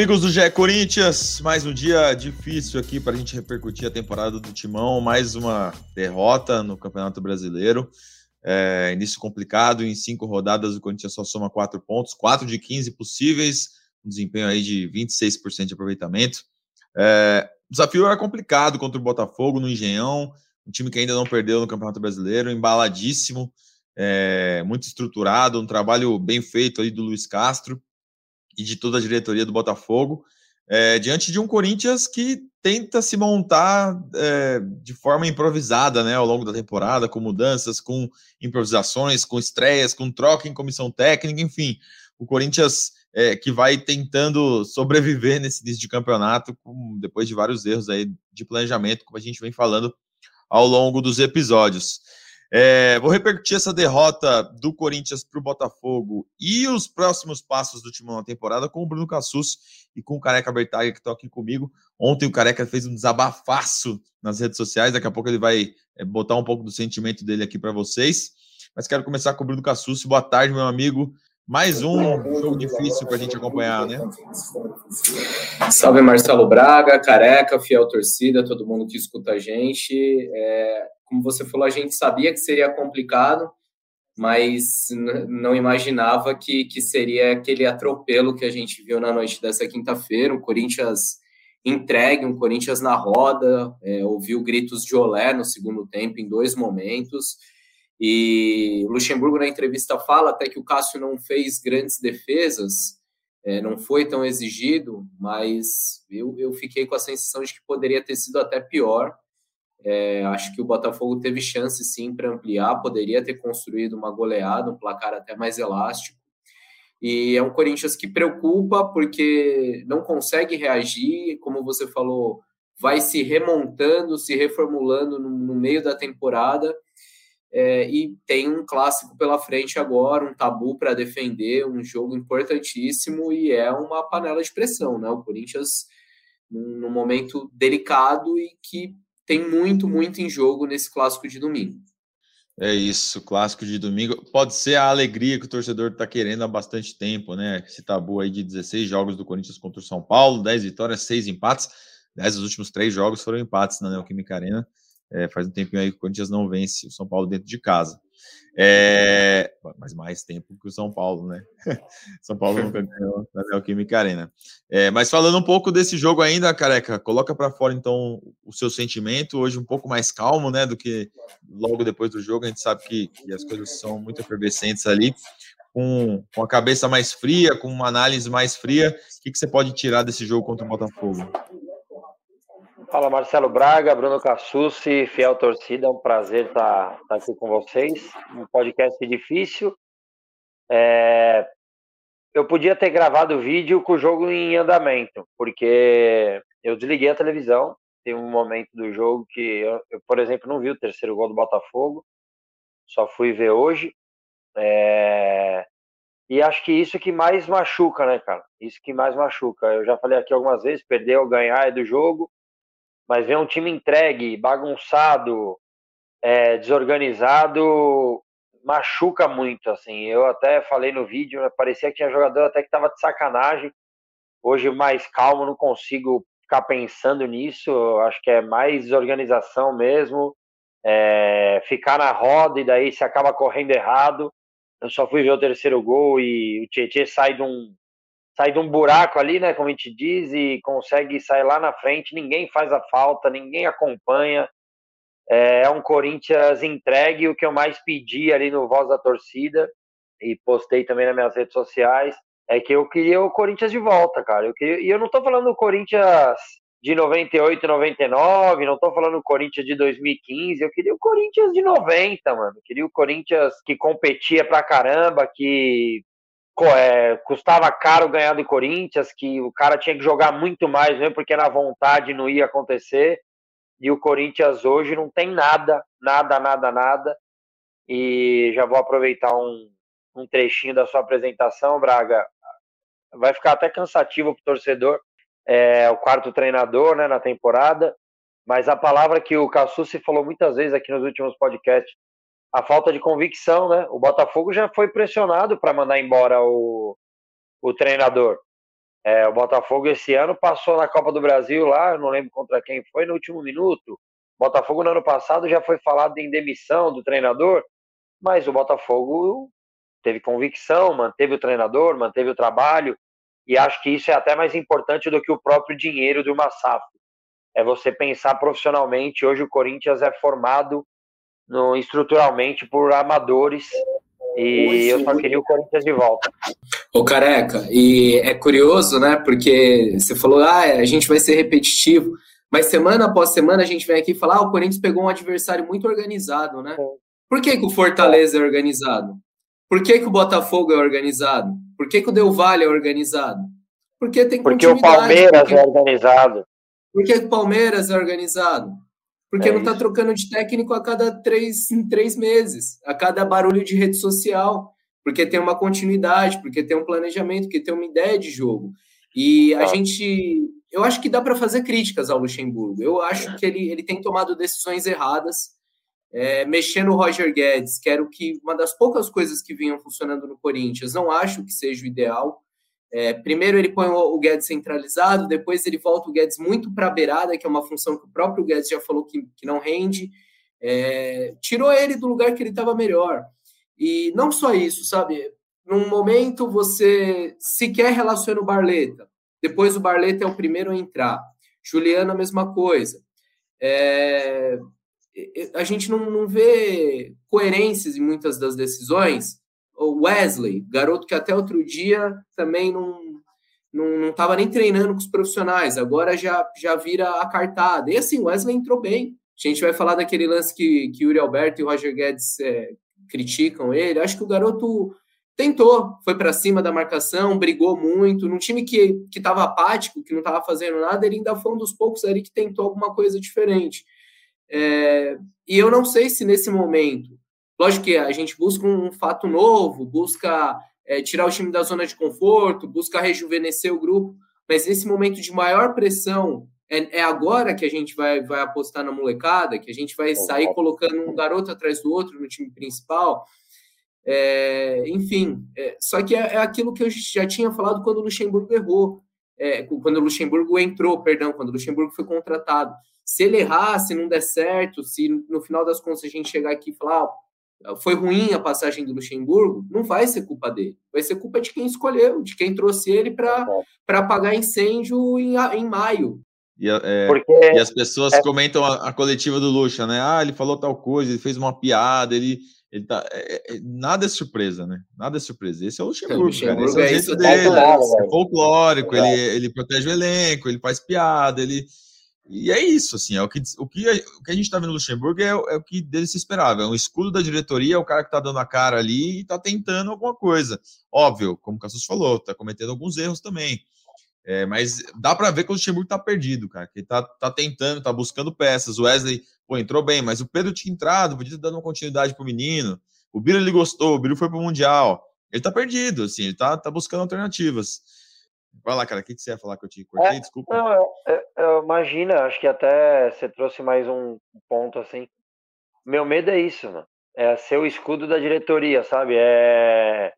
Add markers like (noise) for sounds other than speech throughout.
Amigos do GE Corinthians. Mais um dia difícil aqui para a gente repercutir a temporada do Timão. Mais uma derrota no Campeonato Brasileiro. É, início complicado. Em cinco rodadas, o Corinthians só soma quatro pontos, quatro de 15 possíveis. Um desempenho aí de 26% de aproveitamento. É, o desafio era complicado contra o Botafogo no Engenhão. Um time que ainda não perdeu no Campeonato Brasileiro, embaladíssimo, é, muito estruturado, um trabalho bem feito aí do Luiz Castro e de toda a diretoria do Botafogo, é, diante de um Corinthians que tenta se montar é, de forma improvisada né, ao longo da temporada, com mudanças, com improvisações, com estreias, com troca em comissão técnica, enfim. O Corinthians é, que vai tentando sobreviver nesse início de campeonato, com, depois de vários erros aí de planejamento, como a gente vem falando ao longo dos episódios. É, vou repercutir essa derrota do Corinthians para o Botafogo e os próximos passos do Timão na temporada com o Bruno Cassus e com o Careca Bertaglia, que estão aqui comigo. Ontem o Careca fez um desabafaço nas redes sociais, daqui a pouco ele vai é, botar um pouco do sentimento dele aqui para vocês. Mas quero começar com o Bruno Cassus. Boa tarde, meu amigo. Mais um jogo difícil para a gente acompanhar, né? Salve Marcelo Braga, Careca, fiel torcida, todo mundo que escuta a gente. É, como você falou, a gente sabia que seria complicado, mas não imaginava que, que seria aquele atropelo que a gente viu na noite dessa quinta-feira. Um Corinthians entregue, um Corinthians na roda, é, ouviu gritos de olé no segundo tempo em dois momentos. E o Luxemburgo, na entrevista, fala até que o Cássio não fez grandes defesas, é, não foi tão exigido, mas eu, eu fiquei com a sensação de que poderia ter sido até pior. É, acho que o Botafogo teve chance sim para ampliar, poderia ter construído uma goleada, um placar até mais elástico. E é um Corinthians que preocupa porque não consegue reagir, como você falou, vai se remontando, se reformulando no, no meio da temporada é, e tem um clássico pela frente agora, um tabu para defender, um jogo importantíssimo e é uma panela de pressão, né? O Corinthians num, momento delicado e que tem muito, muito em jogo nesse clássico de domingo. É isso, clássico de domingo. Pode ser a alegria que o torcedor está querendo há bastante tempo, né? Esse tabu aí de 16 jogos do Corinthians contra o São Paulo, 10 vitórias, 6 empates. 10 dos últimos três jogos foram empates na Neoquímica Arena. É, faz um tempinho aí que o Corinthians não vence o São Paulo dentro de casa. É, mas mais tempo que o São Paulo, né? (laughs) São Paulo nunca ganhou na Neoquímica Arena. É, mas falando um pouco desse jogo ainda, careca, coloca para fora então o seu sentimento, hoje um pouco mais calmo, né? Do que logo depois do jogo. A gente sabe que, que as coisas são muito efervescentes ali. Com, com a cabeça mais fria, com uma análise mais fria, o que, que você pode tirar desse jogo contra o Botafogo? Fala Marcelo Braga, Bruno Cassucci, fiel torcida, é um prazer estar, estar aqui com vocês. Um podcast difícil. É... Eu podia ter gravado o vídeo com o jogo em andamento, porque eu desliguei a televisão. Tem um momento do jogo que eu, eu por exemplo, não vi o terceiro gol do Botafogo, só fui ver hoje. É... E acho que isso que mais machuca, né, cara? Isso que mais machuca. Eu já falei aqui algumas vezes: perder ou ganhar é do jogo mas ver um time entregue, bagunçado, é, desorganizado, machuca muito, assim. Eu até falei no vídeo, né, parecia que tinha jogador até que estava de sacanagem. Hoje mais calmo, não consigo ficar pensando nisso. Acho que é mais desorganização mesmo. É, ficar na roda e daí se acaba correndo errado. Eu só fui ver o terceiro gol e o Tietchan sai de um sai de um buraco ali, né, como a gente diz, e consegue sair lá na frente, ninguém faz a falta, ninguém acompanha. É, é um Corinthians entregue, o que eu mais pedi ali no Voz da Torcida, e postei também nas minhas redes sociais, é que eu queria o Corinthians de volta, cara. Eu queria, e eu não tô falando do Corinthians de 98, 99, não tô falando o Corinthians de 2015, eu queria o Corinthians de 90, mano. Eu queria o Corinthians que competia pra caramba, que é, custava caro ganhar do Corinthians, que o cara tinha que jogar muito mais, mesmo porque na vontade não ia acontecer. E o Corinthians hoje não tem nada, nada, nada, nada. E já vou aproveitar um, um trechinho da sua apresentação, Braga. Vai ficar até cansativo para o torcedor, é o quarto treinador né, na temporada, mas a palavra que o Cassucci falou muitas vezes aqui nos últimos podcasts, a falta de convicção, né? O Botafogo já foi pressionado para mandar embora o, o treinador. É, o Botafogo esse ano passou na Copa do Brasil lá, não lembro contra quem foi, no último minuto. O Botafogo no ano passado já foi falado em demissão do treinador, mas o Botafogo teve convicção, manteve o treinador, manteve o trabalho, e acho que isso é até mais importante do que o próprio dinheiro de uma SAF. É você pensar profissionalmente. Hoje o Corinthians é formado no, estruturalmente por amadores e eu só queria o Corinthians de volta. Ô Careca, e é curioso, né? Porque você falou, ah, a gente vai ser repetitivo, mas semana após semana a gente vem aqui falar, ah, o Corinthians pegou um adversário muito organizado, né? Por que, que o Fortaleza é organizado? Por que, que o Botafogo é organizado? Por que, que o Del Valle é organizado? Porque tem Porque o Palmeiras porque... é organizado. Por que o Palmeiras é organizado? Porque é não está trocando de técnico a cada três, em três meses, a cada barulho de rede social, porque tem uma continuidade, porque tem um planejamento, porque tem uma ideia de jogo. E a gente. Eu acho que dá para fazer críticas ao Luxemburgo. Eu acho que ele, ele tem tomado decisões erradas, é, mexendo no Roger Guedes, que era o que, uma das poucas coisas que vinham funcionando no Corinthians. Não acho que seja o ideal. É, primeiro ele põe o, Guedes centralizado, depois ele volta o Guedes muito para a beirada, que é uma função que o próprio Guedes já falou que, que não rende. É, tirou ele do lugar que ele estava melhor. E não só isso, sabe? Num momento você sequer relaciona o Barleta, depois o Barleta é o primeiro a entrar. Juliano, a mesma coisa. É, a gente não, não vê coerências em muitas das decisões Wesley, garoto que até outro dia também não não estava nem treinando com os profissionais, agora já, já vira a cartada. E assim, Wesley entrou bem. A gente vai falar daquele lance que, que Yuri Alberto e Roger Guedes é, criticam ele. Acho que o garoto tentou, foi para cima da marcação, brigou muito. Num time que estava apático, que não estava fazendo nada, ele ainda foi um dos poucos ali que tentou alguma coisa diferente. É, e eu não sei se nesse momento Lógico que a gente busca um fato novo, busca é, tirar o time da zona de conforto, busca rejuvenescer o grupo, mas nesse momento de maior pressão, é, é agora que a gente vai, vai apostar na molecada, que a gente vai sair colocando um garoto atrás do outro no time principal. É, enfim, é, só que é, é, aquilo que eu já tinha falado quando o Luxemburgo errou, é, quando o Luxemburgo entrou, perdão, quando o Luxemburgo foi contratado. Se ele errar, se não der certo, se no final das contas a gente chegar aqui e falar, ah, foi ruim a passagem do Luxemburgo, não vai ser culpa dele. Vai ser culpa de quem escolheu, de quem trouxe ele para apagar incêndio em, em maio. E, é, Porque, e as pessoas é, comentam a, a, coletiva do Luxa, né? Ah, ele falou tal coisa, ele fez uma piada, ele. ele tá, é, é nada é surpresa, né? Nada é surpresa. Esse é o Luxemburgo, Luxemburgo cara. Esse é o é jeito dele. É folclórico, ele, ele protege o elenco, ele faz piada, ele e é isso, assim, é o que, o que, o que a gente está vendo no Luxemburgo é, é, o que dele se esperava. É um escudo da diretoria, é o cara que está dando a cara ali e está tentando alguma coisa. Óbvio, como o Cassus falou, está cometendo alguns erros também. É, mas dá para ver que o Luxemburgo está perdido, cara. Que ele tá, tentando, tá buscando peças. O Wesley, pô, entrou bem, mas o Pedro tinha entrado, podia ter dado uma continuidade pro menino. O Biro ele gostou, o Biro foi pro Mundial. Ele tá perdido, assim, ele tá, tá buscando alternativas. Vai lá, cara, o que, que você ia falar que eu te cortei? É, Desculpa. Não, eu, eu, imagina, acho que até você trouxe mais um ponto assim. Meu medo é isso, mano. É ser o escudo da diretoria, sabe? É.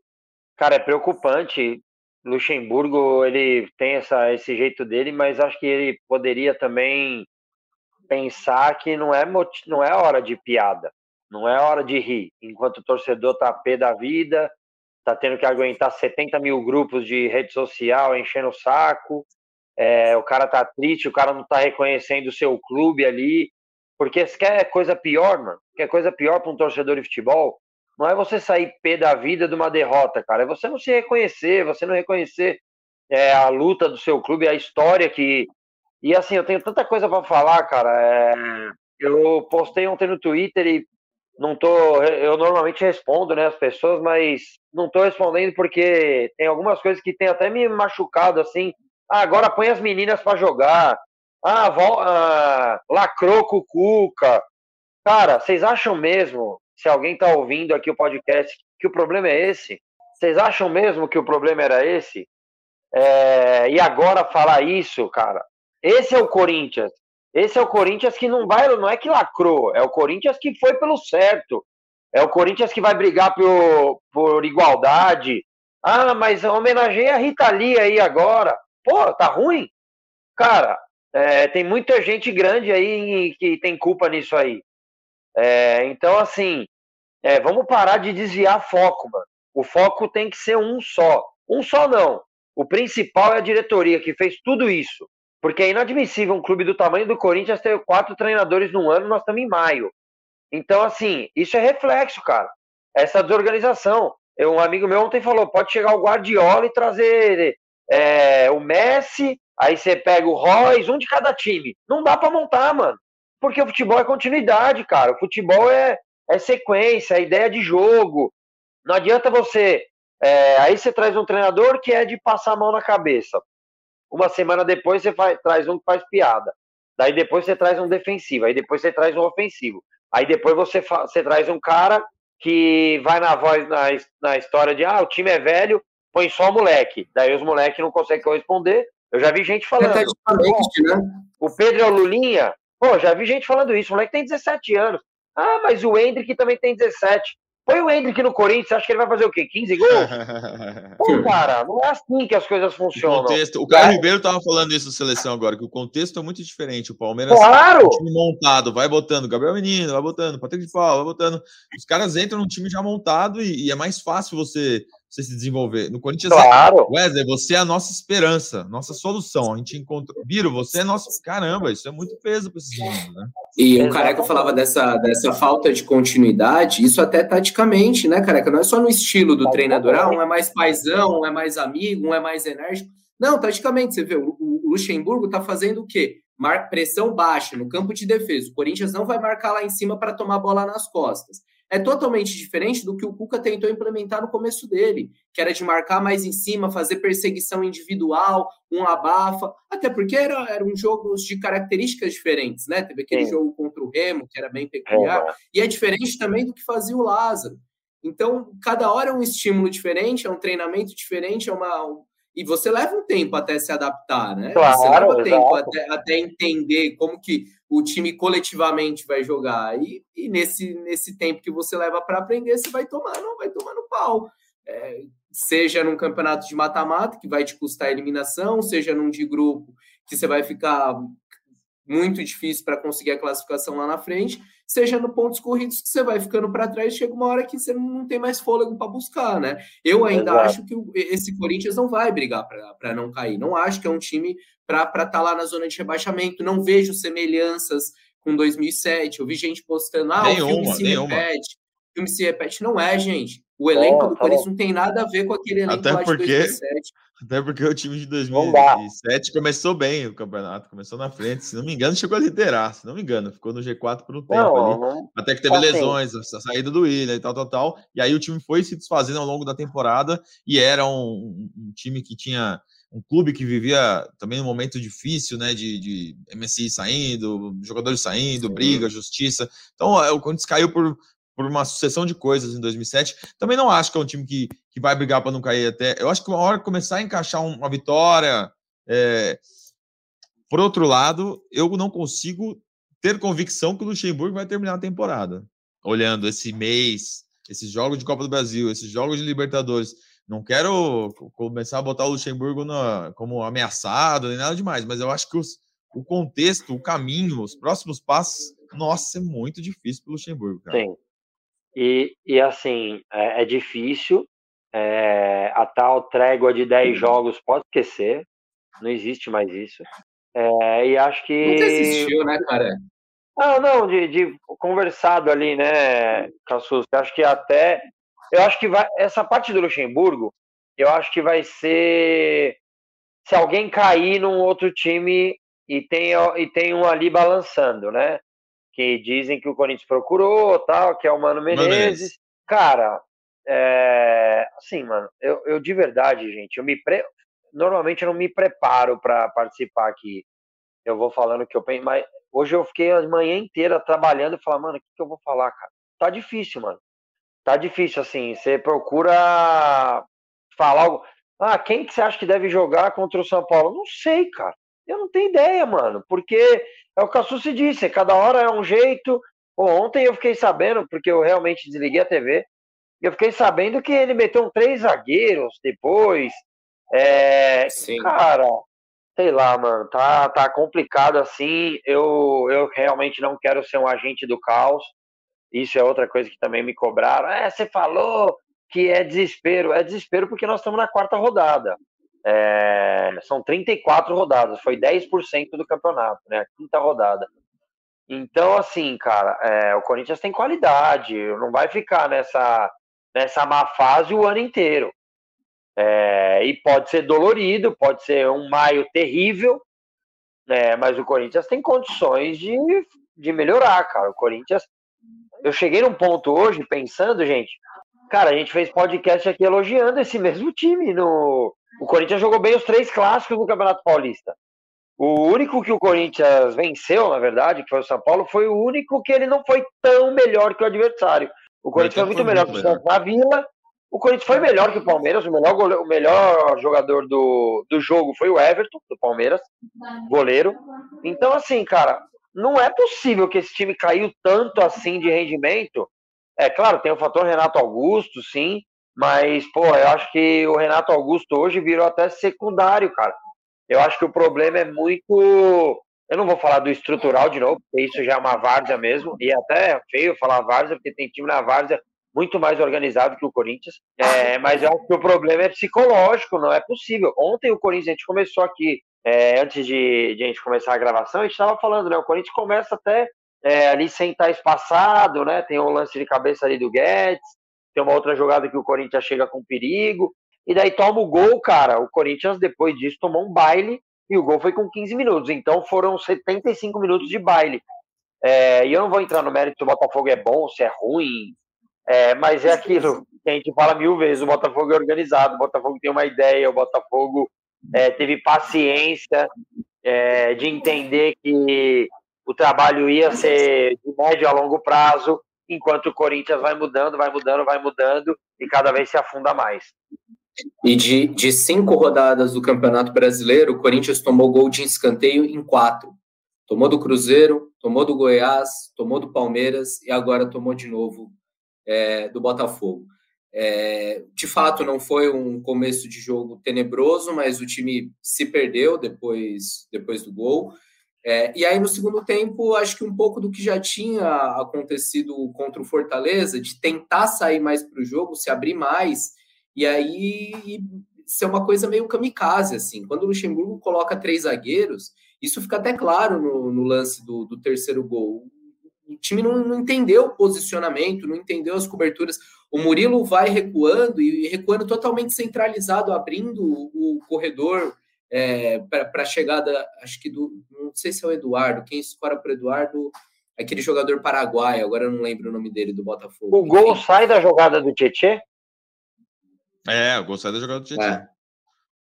Cara, é preocupante. Luxemburgo, ele tem essa, esse jeito dele, mas acho que ele poderia também pensar que não é, não é hora de piada, não é hora de rir. Enquanto o torcedor tá pé da vida, tá tendo que aguentar 70 mil grupos de rede social enchendo o saco, é, o cara tá triste, o cara não tá reconhecendo o seu clube ali, porque se quer coisa pior, mano, quer coisa pior para um torcedor de futebol, não é você sair pé da vida de uma derrota, cara, é você não se reconhecer, você não reconhecer é, a luta do seu clube, a história que E assim, eu tenho tanta coisa para falar, cara. É... Eu postei ontem no Twitter e não tô. Eu normalmente respondo, né, as pessoas, mas não tô respondendo porque tem algumas coisas que tem até me machucado, assim. Ah, agora põe as meninas para jogar. Ah, vol... ah, lacrou com o Cuca. Cara, vocês acham mesmo, se alguém tá ouvindo aqui o podcast, que o problema é esse? Vocês acham mesmo que o problema era esse? É... E agora falar isso, cara? Esse é o Corinthians. Esse é o Corinthians que não vai, não é que lacrou, é o Corinthians que foi pelo certo. É o Corinthians que vai brigar por, por igualdade. Ah, mas homenageia a Rita Lee aí agora. Pô, tá ruim? Cara, é, tem muita gente grande aí que tem culpa nisso aí. É, então, assim, é, vamos parar de desviar foco, mano. O foco tem que ser um só. Um só não. O principal é a diretoria que fez tudo isso. Porque é inadmissível um clube do tamanho do Corinthians ter quatro treinadores num ano, nós estamos em maio. Então, assim, isso é reflexo, cara. Essa desorganização. Eu, um amigo meu ontem falou: pode chegar o Guardiola e trazer é, o Messi, aí você pega o Royce, um de cada time. Não dá para montar, mano. Porque o futebol é continuidade, cara. O futebol é, é sequência, é ideia de jogo. Não adianta você. É, aí você traz um treinador que é de passar a mão na cabeça. Uma semana depois você faz, traz um que faz piada. Daí depois você traz um defensivo. Aí depois você traz um ofensivo. Aí depois você, você traz um cara que vai na voz na, na história de ah, o time é velho, põe só o moleque. Daí os moleques não conseguem corresponder. Eu já vi gente falando. Né? O Pedro é o Lulinha. Pô, já vi gente falando isso. O moleque tem 17 anos. Ah, mas o Hendrick também tem 17. Põe o Hendrick no Corinthians, você acha que ele vai fazer o quê? 15 gols? (laughs) Pô, cara, não é assim que as coisas funcionam. O, contexto, o Caio é. Ribeiro tava falando isso na seleção agora, que o contexto é muito diferente. O Palmeiras claro. um time montado, vai botando Gabriel Menino, vai botando Patrick de Paula, vai botando. Os caras entram num time já montado e, e é mais fácil você você se desenvolver. No Corinthians, claro. Wesley, você é a nossa esperança, nossa solução. A gente encontrou. Viro, você é nosso. Caramba, isso é muito peso para esses meninos, né? E o Careca falava dessa, dessa falta de continuidade, isso até taticamente, né, Careca? Não é só no estilo do treinador, ah, um é mais paisão, um é mais amigo, um é mais enérgico. Não, taticamente, você vê, o, o Luxemburgo está fazendo o quê? Mar pressão baixa no campo de defesa. O Corinthians não vai marcar lá em cima para tomar bola nas costas é totalmente diferente do que o Cuca tentou implementar no começo dele, que era de marcar mais em cima, fazer perseguição individual, um abafa, até porque era, era um jogo de características diferentes, né? Teve aquele Sim. jogo contra o Remo, que era bem peculiar, é. e é diferente também do que fazia o Lázaro. Então, cada hora é um estímulo diferente, é um treinamento diferente, é uma, e você leva um tempo até se adaptar, né? Claro, você leva tempo até, até, entender como que o time coletivamente vai jogar. E, e nesse, nesse tempo que você leva para aprender, você vai tomando, vai tomando pau. É, seja num campeonato de mata-mata, que vai te custar eliminação, seja num de grupo, que você vai ficar muito difícil para conseguir a classificação lá na frente, seja no pontos corridos que você vai ficando para trás, chega uma hora que você não tem mais fôlego para buscar, né? Eu ainda Exato. acho que esse Corinthians não vai brigar para não cair. Não acho que é um time para estar tá lá na zona de rebaixamento. Não vejo semelhanças com 2007. Eu vi gente postando, ah, nenhuma, o filme se nenhuma. repete. O filme se repete. Não é, gente. O elenco oh, do Corinthians não tem nada a ver com aquele elenco Até lá porque... de 2007. Até porque o time de 2007 começou bem o campeonato, começou na frente. Se não me engano, chegou a liderar. Se não me engano, ficou no G4 por um tempo não, ali. Não. Até que teve assim. lesões, a saída do Willian e tal, tal, tal. E aí o time foi se desfazendo ao longo da temporada e era um, um time que tinha um clube que vivia também um momento difícil, né? De, de MSI saindo, jogadores saindo, Sim. briga, justiça. Então, é, o Corinthians caiu por por uma sucessão de coisas em 2007. Também não acho que é um time que, que vai brigar para não cair até. Eu acho que uma hora começar a encaixar uma vitória. É... Por outro lado, eu não consigo ter convicção que o Luxemburgo vai terminar a temporada. Olhando esse mês, esses jogos de Copa do Brasil, esses jogos de Libertadores. Não quero começar a botar o Luxemburgo na, como ameaçado, nem nada demais, mas eu acho que os, o contexto, o caminho, os próximos passos, nossa, é muito difícil para o Luxemburgo. Cara. Sim. E, e assim, é, é difícil. É, a tal trégua de 10 jogos pode esquecer. Não existe mais isso. É, e acho que. Nunca existiu, né, cara? Não, não, de, de conversado ali, né, Cassus? Acho que até. Eu acho que vai. Essa parte do Luxemburgo, eu acho que vai ser. Se alguém cair num outro time e tem, e tem um ali balançando, né? Que dizem que o Corinthians procurou, tal, que é o Mano Menezes. Cara, é, assim, mano, eu, eu de verdade, gente, eu me pre... normalmente eu não me preparo para participar aqui. Eu vou falando que eu penso, mas hoje eu fiquei a manhã inteira trabalhando e falar, mano, o que, que eu vou falar, cara? Tá difícil, mano. Tá difícil, assim. Você procura falar algo. Ah, quem que você acha que deve jogar contra o São Paulo? Não sei, cara. Eu não tenho ideia, mano. Porque é o que a Susi disse, cada hora é um jeito. Pô, ontem eu fiquei sabendo, porque eu realmente desliguei a TV, eu fiquei sabendo que ele meteu três zagueiros depois. É, Sim. Cara, sei lá, mano, tá, tá complicado assim. Eu, eu realmente não quero ser um agente do caos. Isso é outra coisa que também me cobraram. É, você falou que é desespero. É desespero porque nós estamos na quarta rodada. É, são 34 rodadas, foi 10% do campeonato, né? A quinta rodada. Então, assim, cara, é, o Corinthians tem qualidade, não vai ficar nessa, nessa má fase o ano inteiro. É, e pode ser dolorido, pode ser um maio terrível, né? mas o Corinthians tem condições de, de melhorar, cara. O Corinthians. Eu cheguei num ponto hoje pensando, gente, cara, a gente fez podcast aqui elogiando esse mesmo time. No... O Corinthians jogou bem os três clássicos do Campeonato Paulista. O único que o Corinthians venceu, na verdade, que foi o São Paulo, foi o único que ele não foi tão melhor que o adversário. O Corinthians foi muito melhor que o Santos na Vila. O Corinthians foi melhor que o Palmeiras. O melhor, goleiro, o melhor jogador do, do jogo foi o Everton, do Palmeiras, goleiro. Então, assim, cara, não é possível que esse time caiu tanto assim de rendimento. É claro, tem o fator Renato Augusto, sim, mas, pô, eu acho que o Renato Augusto hoje virou até secundário, cara. Eu acho que o problema é muito eu não vou falar do estrutural de novo, porque isso já é uma várzea mesmo, e até é feio falar várzea, porque tem time na várzea muito mais organizado que o Corinthians. É, mas eu acho que o problema é psicológico, não é possível. Ontem o Corinthians, a gente começou aqui, é, antes de, de, a gente começar a gravação, a gente estava falando, né? O Corinthians começa até é, ali sem estar espaçado, né? Tem um lance de cabeça ali do Guedes, tem uma outra jogada que o Corinthians chega com perigo, e daí toma o gol, cara. O Corinthians, depois disso, tomou um baile e o gol foi com 15 minutos. Então foram 75 minutos de baile. É, e eu não vou entrar no mérito se o Botafogo é bom, se é ruim, é, mas é aquilo que a gente fala mil vezes: o Botafogo é organizado, o Botafogo tem uma ideia, o Botafogo é, teve paciência é, de entender que o trabalho ia ser de médio a longo prazo, enquanto o Corinthians vai mudando, vai mudando, vai mudando e cada vez se afunda mais. E de, de cinco rodadas do Campeonato Brasileiro, o Corinthians tomou gol de escanteio em quatro. Tomou do Cruzeiro, tomou do Goiás, tomou do Palmeiras e agora tomou de novo é, do Botafogo. É, de fato, não foi um começo de jogo tenebroso, mas o time se perdeu depois, depois do gol. É, e aí, no segundo tempo, acho que um pouco do que já tinha acontecido contra o Fortaleza, de tentar sair mais para o jogo, se abrir mais e aí é uma coisa meio kamikaze, assim. Quando o Luxemburgo coloca três zagueiros, isso fica até claro no, no lance do, do, terceiro gol. O time não, não, entendeu o posicionamento, não entendeu as coberturas. O Murilo vai recuando e recuando totalmente centralizado, abrindo o, o corredor é, para a chegada, acho que do. Não sei se é o Eduardo, quem escora para o Eduardo, aquele jogador paraguaio, agora eu não lembro o nome dele, do Botafogo. O gol Enfim. sai da jogada do Tietê? É, o gol sai da jogada do Tietchan. É.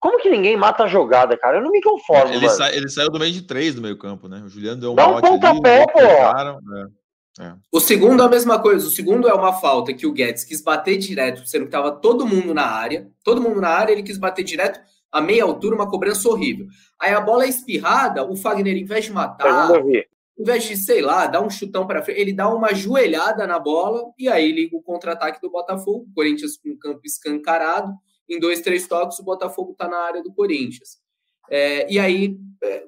Como que ninguém mata a jogada, cara? Eu não me conformo. Ele, sa ele saiu do meio de três do meio campo, né? O Juliano deu um Dá um pontapé, pô. É, é. O segundo é a mesma coisa. O segundo é uma falta que o Guedes quis bater direto, sendo que estava todo mundo na área. Todo mundo na área, ele quis bater direto a meia altura, uma cobrança horrível. Aí a bola é espirrada, o Fagner, em vez de matar, em vez de, sei lá, dar um chutão para frente, ele dá uma joelhada na bola e aí liga o contra-ataque do Botafogo. Corinthians com o campo escancarado. Em dois, três toques, o Botafogo está na área do Corinthians. É, e aí, é,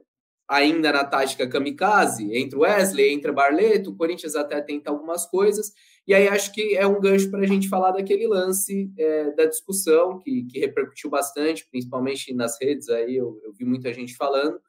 ainda na tática kamikaze, entre Wesley, entre Barleto, o Corinthians até tenta algumas coisas. E aí acho que é um gancho para a gente falar daquele lance é, da discussão que, que repercutiu bastante, principalmente nas redes. Aí eu, eu vi muita gente falando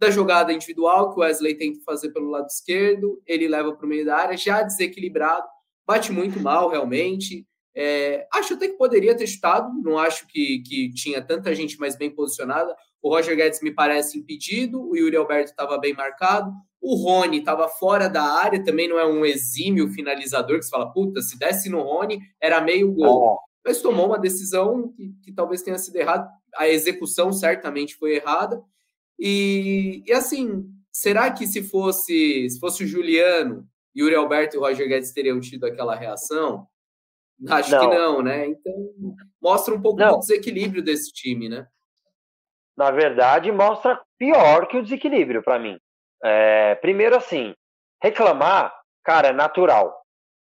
da jogada individual que o Wesley tenta fazer pelo lado esquerdo, ele leva para o meio da área, já desequilibrado, bate muito mal realmente. É, acho até que poderia ter chutado, não acho que, que tinha tanta gente mais bem posicionada. O Roger Guedes me parece impedido, o Yuri Alberto estava bem marcado, o Rony estava fora da área, também não é um exímio finalizador que você fala, puta, se desse no Rony, era meio gol. Mas tomou uma decisão que, que talvez tenha sido errada, a execução certamente foi errada. E, e assim, será que se fosse, se fosse o Juliano, Yuri Alberto e o Roger Guedes teriam tido aquela reação? Acho não. que não, né? Então, mostra um pouco não. do desequilíbrio desse time, né? Na verdade, mostra pior que o desequilíbrio para mim. É, primeiro, assim, reclamar, cara, é natural.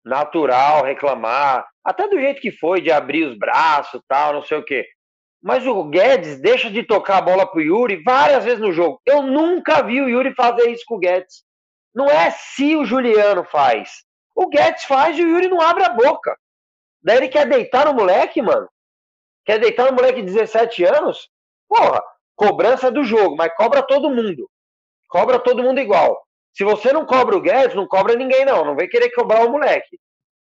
Natural reclamar, até do jeito que foi, de abrir os braços tal, não sei o quê. Mas o Guedes deixa de tocar a bola pro Yuri várias vezes no jogo. Eu nunca vi o Yuri fazer isso com o Guedes. Não é se o Juliano faz. O Guedes faz e o Yuri não abre a boca. Daí ele quer deitar no moleque, mano. Quer deitar no moleque de 17 anos? Porra, cobrança do jogo, mas cobra todo mundo. Cobra todo mundo igual. Se você não cobra o Guedes, não cobra ninguém, não. Não vem querer cobrar o moleque.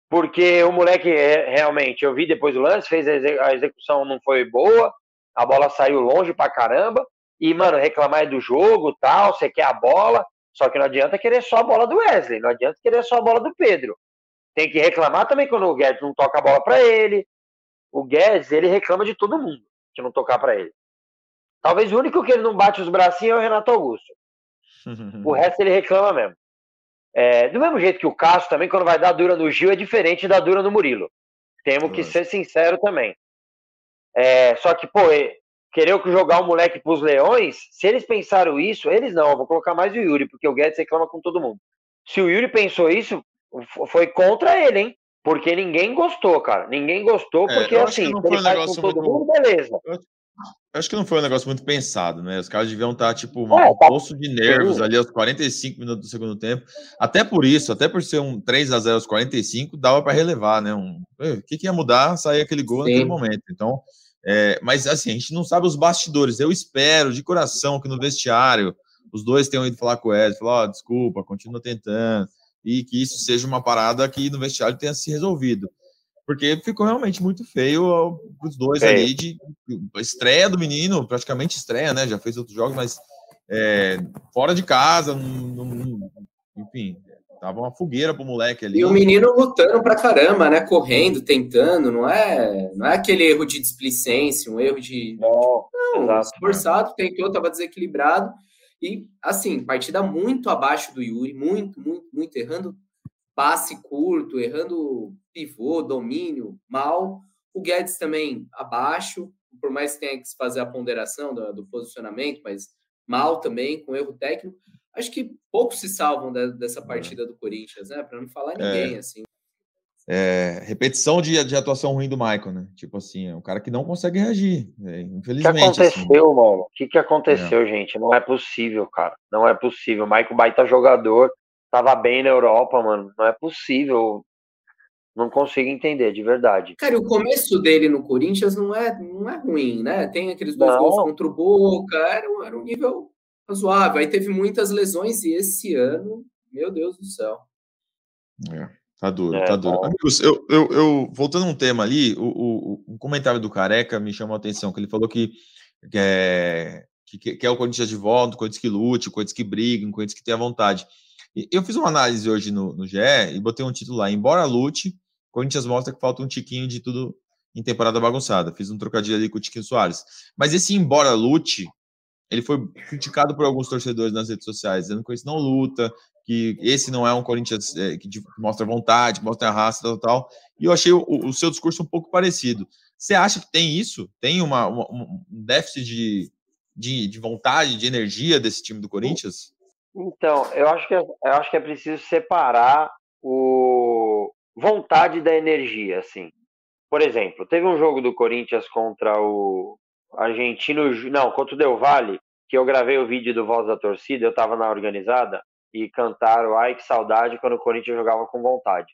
Porque o moleque, é, realmente, eu vi depois do lance, fez a execução não foi boa, a bola saiu longe pra caramba. E, mano, reclamar do jogo tal, você quer a bola. Só que não adianta querer só a bola do Wesley, não adianta querer só a bola do Pedro. Tem que reclamar também quando o Guedes não toca a bola para ele. O Guedes, ele reclama de todo mundo que não tocar para ele. Talvez o único que ele não bate os bracinhos é o Renato Augusto. (laughs) o resto ele reclama mesmo. É, do mesmo jeito que o Cássio também, quando vai dar dura no Gil, é diferente da dura no Murilo. Temos que ser sincero também. É, só que, pô, querer jogar o moleque pros leões, se eles pensaram isso, eles não, eu vou colocar mais o Yuri, porque o Guedes reclama com todo mundo. Se o Yuri pensou isso, foi contra ele, hein? Porque ninguém gostou, cara. Ninguém gostou, é, porque assim, não foi um negócio muito... mundo, beleza. Eu acho que não foi um negócio muito pensado, né? Os caras deviam estar, tipo, um é, tá... poço de nervos ali aos 45 minutos do segundo tempo. Até por isso, até por ser um 3 a 0 aos 45, dava para relevar, né? Um... O que, que ia mudar sair aquele gol Sim. naquele momento? Então, é... mas assim, a gente não sabe os bastidores. Eu espero de coração que no vestiário os dois tenham ido falar com o Ed, falar, oh, desculpa, continua tentando e que isso seja uma parada que no vestiário tenha se resolvido. Porque ficou realmente muito feio os dois é. ali de estreia do menino, praticamente estreia, né? Já fez outros jogos, mas é, fora de casa, enfim, tava uma fogueira pro moleque ali. E o menino lutando pra caramba, né? Correndo, tentando, não é, não é aquele erro de displicência, um erro de. Não, não esforçado, tentou, tava desequilibrado. E, assim, partida muito abaixo do Yuri, muito, muito, muito, errando passe curto, errando pivô, domínio, mal. O Guedes também abaixo, por mais que tenha que fazer a ponderação do, do posicionamento, mas mal também, com erro técnico. Acho que poucos se salvam da, dessa é. partida do Corinthians, né? Para não falar ninguém, é. assim é, repetição de, de, atuação ruim do Michael, né? Tipo assim, é um cara que não consegue reagir, é, infelizmente. O que assim. aconteceu, assim. mano? O que, que aconteceu, é. gente? Não é possível, cara. Não é possível. O Michael baita jogador, tava bem na Europa, mano. Não é possível. Não consigo entender, de verdade. Cara, o começo dele no Corinthians não é, não é ruim, né? Tem aqueles dois não. gols contra o Boca, era, era um nível razoável. Aí teve muitas lesões e esse ano, meu Deus do céu. É. Tá duro, é, tá duro. Bom. Amigos, eu, eu, eu, voltando um tema ali, o, o, o, comentário do Careca me chamou a atenção, que ele falou que, que, é, que, que é o Corinthians de volta, o Corinthians que lute, o Corinthians que briga, o Corinthians que tenha vontade. Eu fiz uma análise hoje no, no GE e botei um título lá, embora lute, Corinthians mostra que falta um tiquinho de tudo em temporada bagunçada. Fiz um trocadilho ali com o Tiquinho Soares. Mas esse embora lute, ele foi criticado por alguns torcedores nas redes sociais, dizendo que isso não luta, que esse não é um Corinthians é, que mostra vontade, que mostra raça, tal, tal. E eu achei o, o, seu discurso um pouco parecido. Você acha que tem isso? Tem uma, uma, um déficit de, de, de, vontade, de energia desse time do Corinthians? Então, eu acho que, é, eu acho que é preciso separar o vontade da energia, assim. Por exemplo, teve um jogo do Corinthians contra o Argentino, não, contra o Del Valle, que eu gravei o vídeo do Voz da Torcida, eu estava na organizada, e cantaram ai que saudade quando o Corinthians jogava com vontade.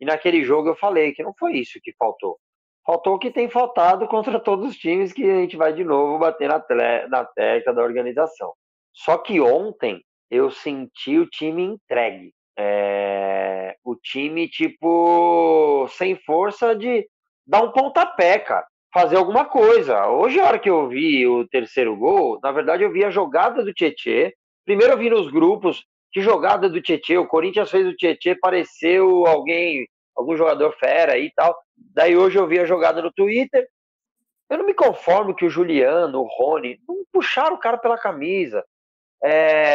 E naquele jogo eu falei que não foi isso que faltou. Faltou o que tem faltado (laughs) contra todos os times que a gente vai de novo bater na, na tecla da organização. Só que ontem eu senti o time entregue. É... o time, tipo, sem força de dar um pontapé, cara. fazer alguma coisa. Hoje, a hora que eu vi o terceiro gol, na verdade eu vi a jogada do Tietê. Primeiro eu vi nos grupos que jogada do Tietê. O Corinthians fez o Tietê, pareceu alguém, algum jogador fera aí e tal. Daí hoje eu vi a jogada no Twitter. Eu não me conformo que o Juliano, o Rony, não puxaram o cara pela camisa. É,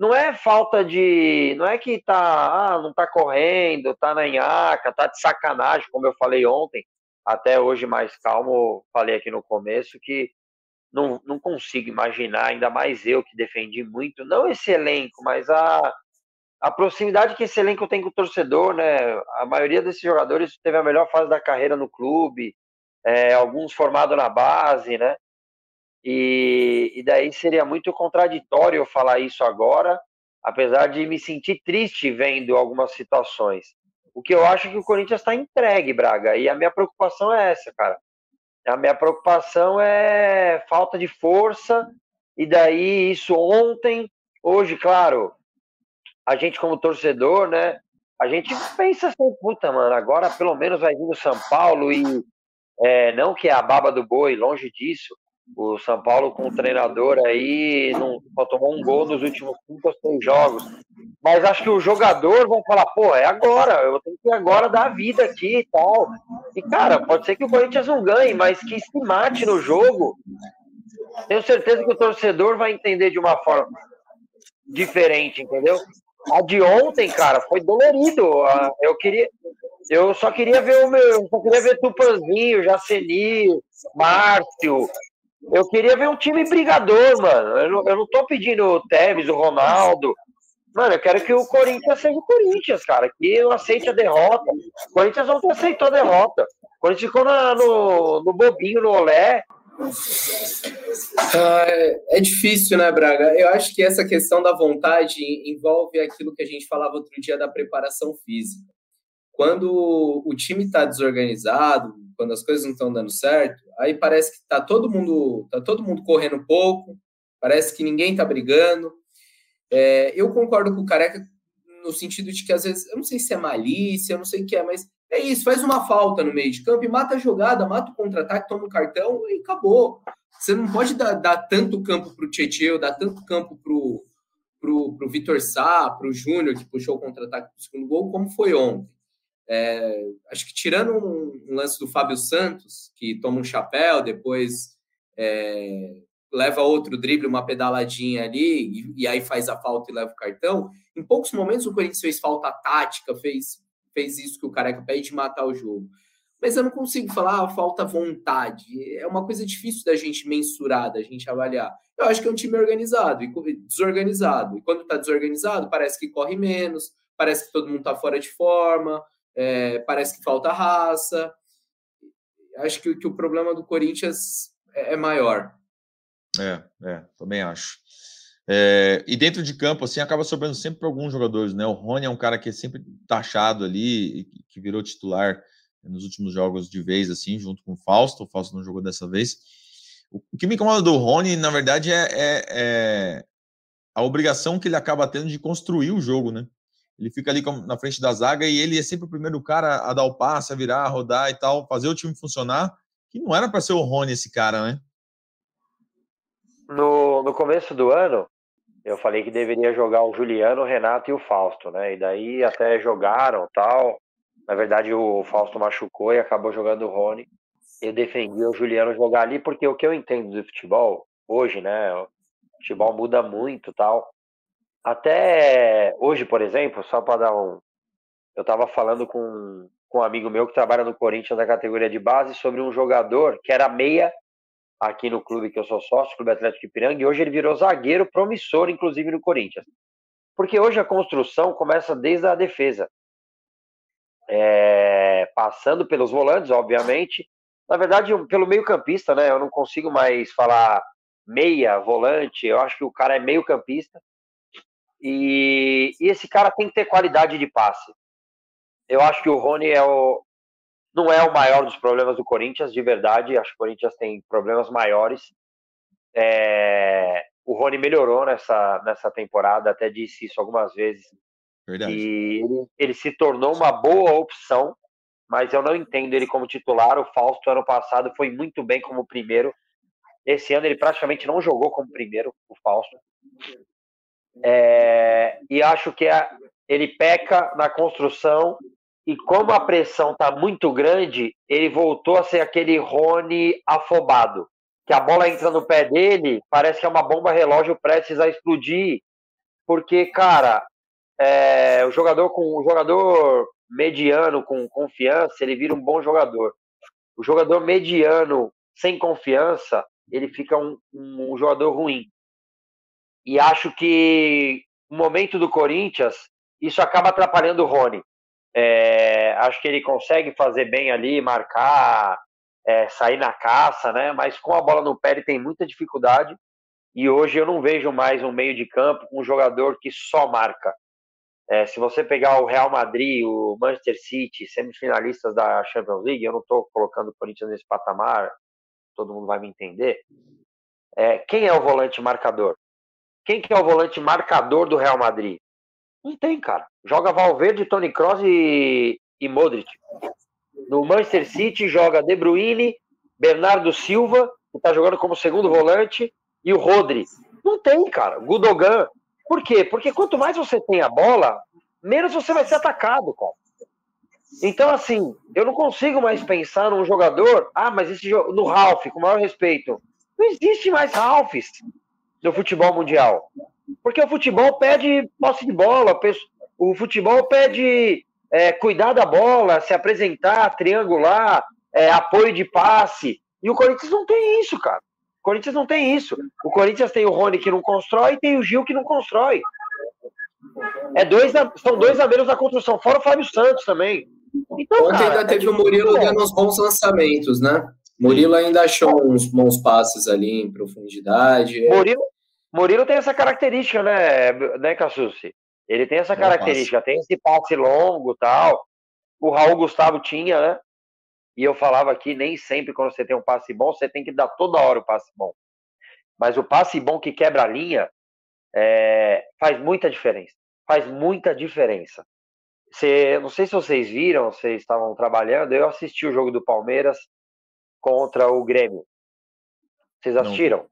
não é falta de. Não é que tá. Ah, não tá correndo, tá na nhaca, tá de sacanagem, como eu falei ontem até hoje mais calmo, falei aqui no começo que não, não consigo imaginar, ainda mais eu que defendi muito, não esse elenco, mas a, a proximidade que esse elenco tem com o torcedor, né? A maioria desses jogadores teve a melhor fase da carreira no clube, é, alguns formados na base, né? E, e daí seria muito contraditório eu falar isso agora, apesar de me sentir triste vendo algumas situações. O que eu acho que o Corinthians está entregue, Braga. E a minha preocupação é essa, cara. A minha preocupação é falta de força. E daí, isso ontem, hoje, claro, a gente como torcedor, né? A gente pensa assim, puta, mano, agora pelo menos vai vir o São Paulo e é, não que é a baba do boi, longe disso, o São Paulo com o treinador aí não, só tomou um gol nos últimos cinco ou seis jogos. Mas acho que o jogador vai falar, pô, é agora, eu tenho que agora dar a vida aqui e tal. E, cara, pode ser que o Corinthians não ganhe, mas que se mate no jogo. Tenho certeza que o torcedor vai entender de uma forma diferente, entendeu? A de ontem, cara, foi dolorido. Eu queria, eu só queria ver o meu, só queria ver Tupanzinho, Jaceni, Márcio, eu queria ver um time brigador, mano. Eu não, eu não tô pedindo o Tevez, o Ronaldo. Mano, eu quero que o Corinthians seja o Corinthians, cara. Que não aceite a derrota. O Corinthians não aceitou a derrota. O Corinthians ficou na, no, no bobinho, no olé. Ah, é, é difícil, né, Braga? Eu acho que essa questão da vontade envolve aquilo que a gente falava outro dia da preparação física. Quando o time está desorganizado, quando as coisas não estão dando certo, aí parece que está todo mundo tá todo mundo correndo pouco, parece que ninguém está brigando. É, eu concordo com o Careca no sentido de que às vezes, eu não sei se é malícia, eu não sei o que é, mas é isso, faz uma falta no meio de campo e mata a jogada, mata o contra-ataque, toma o cartão e acabou. Você não pode dar, dar tanto campo para o Tietchan, dar tanto campo para o pro, pro Vitor Sá, para o Júnior, que puxou o contra-ataque para o segundo gol, como foi ontem. É, acho que tirando um, um, lance do Fábio Santos, que toma um chapéu, depois é, leva outro drible, uma pedaladinha ali, e, e, aí faz a falta e leva o cartão. Em poucos momentos o Corinthians fez falta tática, fez, fez isso que o Careca pede de matar o jogo. Mas eu não consigo falar ah, falta vontade. É uma coisa difícil da gente mensurar, da gente avaliar. Eu acho que é um time organizado e desorganizado. E quando está desorganizado, parece que corre menos, parece que todo mundo está fora de forma, é, parece que falta raça. Acho que, que o problema do Corinthians é, é maior. É, é, também acho. É, e dentro de campo, assim, acaba sobrando sempre para alguns jogadores, né? O Rony é um cara que é sempre taxado ali, que virou titular nos últimos jogos de vez, assim, junto com o Fausto. O Fausto não jogou dessa vez. O, que me incomoda do Rony, na verdade, é, é, é a obrigação que ele acaba tendo de construir o jogo, né? Ele fica ali na frente da zaga e ele é sempre o primeiro cara a dar o passe, a virar, a rodar e tal, fazer o time funcionar, que não era para ser o Rony esse cara, né? No, no começo do ano, eu falei que deveria jogar o Juliano, o Renato e o Fausto, né? E daí até jogaram tal. Na verdade, o Fausto machucou e acabou jogando o Rony. Eu defendi o Juliano jogar ali, porque o que eu entendo do futebol hoje, né? O futebol muda muito tal. Até hoje, por exemplo, só para dar um. Eu estava falando com, com um amigo meu que trabalha no Corinthians na categoria de base sobre um jogador que era meia aqui no clube que eu sou sócio, Clube Atlético Ipiranga, e hoje ele virou zagueiro promissor, inclusive no Corinthians. Porque hoje a construção começa desde a defesa. É, passando pelos volantes, obviamente. Na verdade, pelo meio-campista, né? Eu não consigo mais falar meia, volante. Eu acho que o cara é meio-campista. E, e, esse cara tem que ter qualidade de passe. Eu acho que o Rony é o, não é o maior dos problemas do Corinthians, de verdade. Acho que o Corinthians tem problemas maiores. É, o Rony melhorou nessa, nessa temporada, até disse isso algumas vezes. Verdade. E ele, ele se tornou uma boa opção mas eu não entendo ele como titular. O Fausto, ano passado, foi muito bem como primeiro. Esse ano ele praticamente não jogou como primeiro, o Fausto. É, e acho que a, ele peca na construção e como a pressão está muito grande, ele voltou a ser aquele Rony afobado. Que a bola entra no pé dele, parece que é uma bomba relógio prestes a explodir. Porque, cara, é, o jogador com o jogador mediano com confiança, ele vira um bom jogador. O jogador mediano sem confiança, ele fica um, um, um jogador ruim. E acho que no momento do Corinthians, isso acaba atrapalhando o Rony. É, acho que ele consegue fazer bem ali, marcar, é, sair na caça, né? Mas com a bola no pé ele tem muita dificuldade. E hoje eu não vejo mais um meio de campo com um jogador que só marca. É, se você pegar o Real Madrid, o Manchester City, semifinalistas da Champions League, eu não estou colocando o Corinthians nesse patamar, todo mundo vai me entender. É, quem é o volante marcador? Quem que é o volante marcador do Real Madrid? Não tem, cara. Joga Valverde, Tony Kroos e, e Modric. No Manchester City joga De Bruyne, Bernardo Silva, que está jogando como segundo volante, e o Rodri. Não tem, cara. Gudogan. Por quê? Porque quanto mais você tem a bola, menos você vai ser atacado, cara. Então, assim, eu não consigo mais pensar num jogador. Ah, mas esse jogo. No Ralph, com o maior respeito. Não existe mais Ralphs no futebol mundial. Porque o futebol pede posse de bola, o futebol pede é, cuidar da bola, se apresentar, triangular, é, apoio de passe. E o Corinthians não tem isso, cara. O Corinthians não tem isso. O Corinthians tem o Rony que não constrói e tem o Gil que não constrói. É dois, são dois a menos na construção, fora o Fábio Santos também. Então, Ontem cara, ainda teve é o Murilo dando uns bons lançamentos, né? Murilo ainda achou uns bons passes ali em profundidade. Murilo, Murilo tem essa característica, né, né Cassucci? Ele tem essa característica, tem esse passe longo tal. O Raul Gustavo tinha, né? E eu falava aqui, nem sempre quando você tem um passe bom, você tem que dar toda hora o passe bom. Mas o passe bom que quebra a linha é, faz muita diferença. Faz muita diferença. Você, não sei se vocês viram, vocês estavam trabalhando, eu assisti o jogo do Palmeiras contra o Grêmio. Vocês assistiram?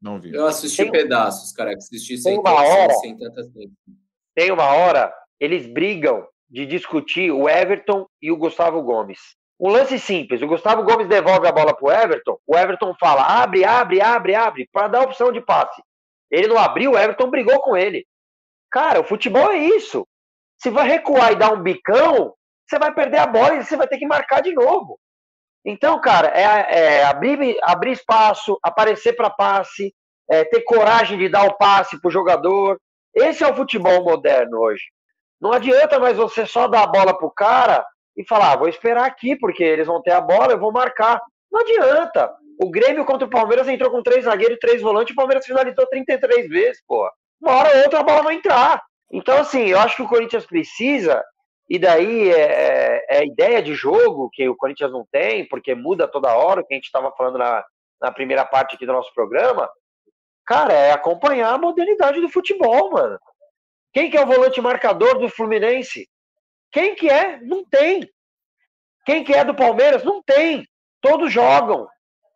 Não, não vi. Eu assisti tem, pedaços, cara. Assisti sem, uma hora, sem tanta tempo. Tem uma hora, eles brigam de discutir o Everton e o Gustavo Gomes. Um lance simples: o Gustavo Gomes devolve a bola para o Everton, o Everton fala abre, abre, abre, abre, para dar opção de passe. Ele não abriu, o Everton brigou com ele. Cara, o futebol é isso. Se vai recuar e dar um bicão, você vai perder a bola e você vai ter que marcar de novo. Então, cara, é, é abrir, abrir espaço, aparecer para passe, é, ter coragem de dar o passe para o jogador. Esse é o futebol moderno hoje. Não adianta mais você só dar a bola para o cara e falar, ah, vou esperar aqui, porque eles vão ter a bola, eu vou marcar. Não adianta. O Grêmio contra o Palmeiras entrou com três zagueiros e trés volantes, o Palmeiras finalizou 33 vezes, pô. Uma hora ou outra a bola vai entrar. Então, assim, eu acho que o Corinthians precisa, e daí é, é, é a ideia de jogo que o Corinthians não tem, porque muda toda hora, o que a gente estava falando na, na primeira parte aqui do nosso programa, cara, é acompanhar a modernidade do futebol, mano. Quem que é o volante marcador do Fluminense? Quem que é? Não tem. Quem que é do Palmeiras? Não tem. Todos jogam.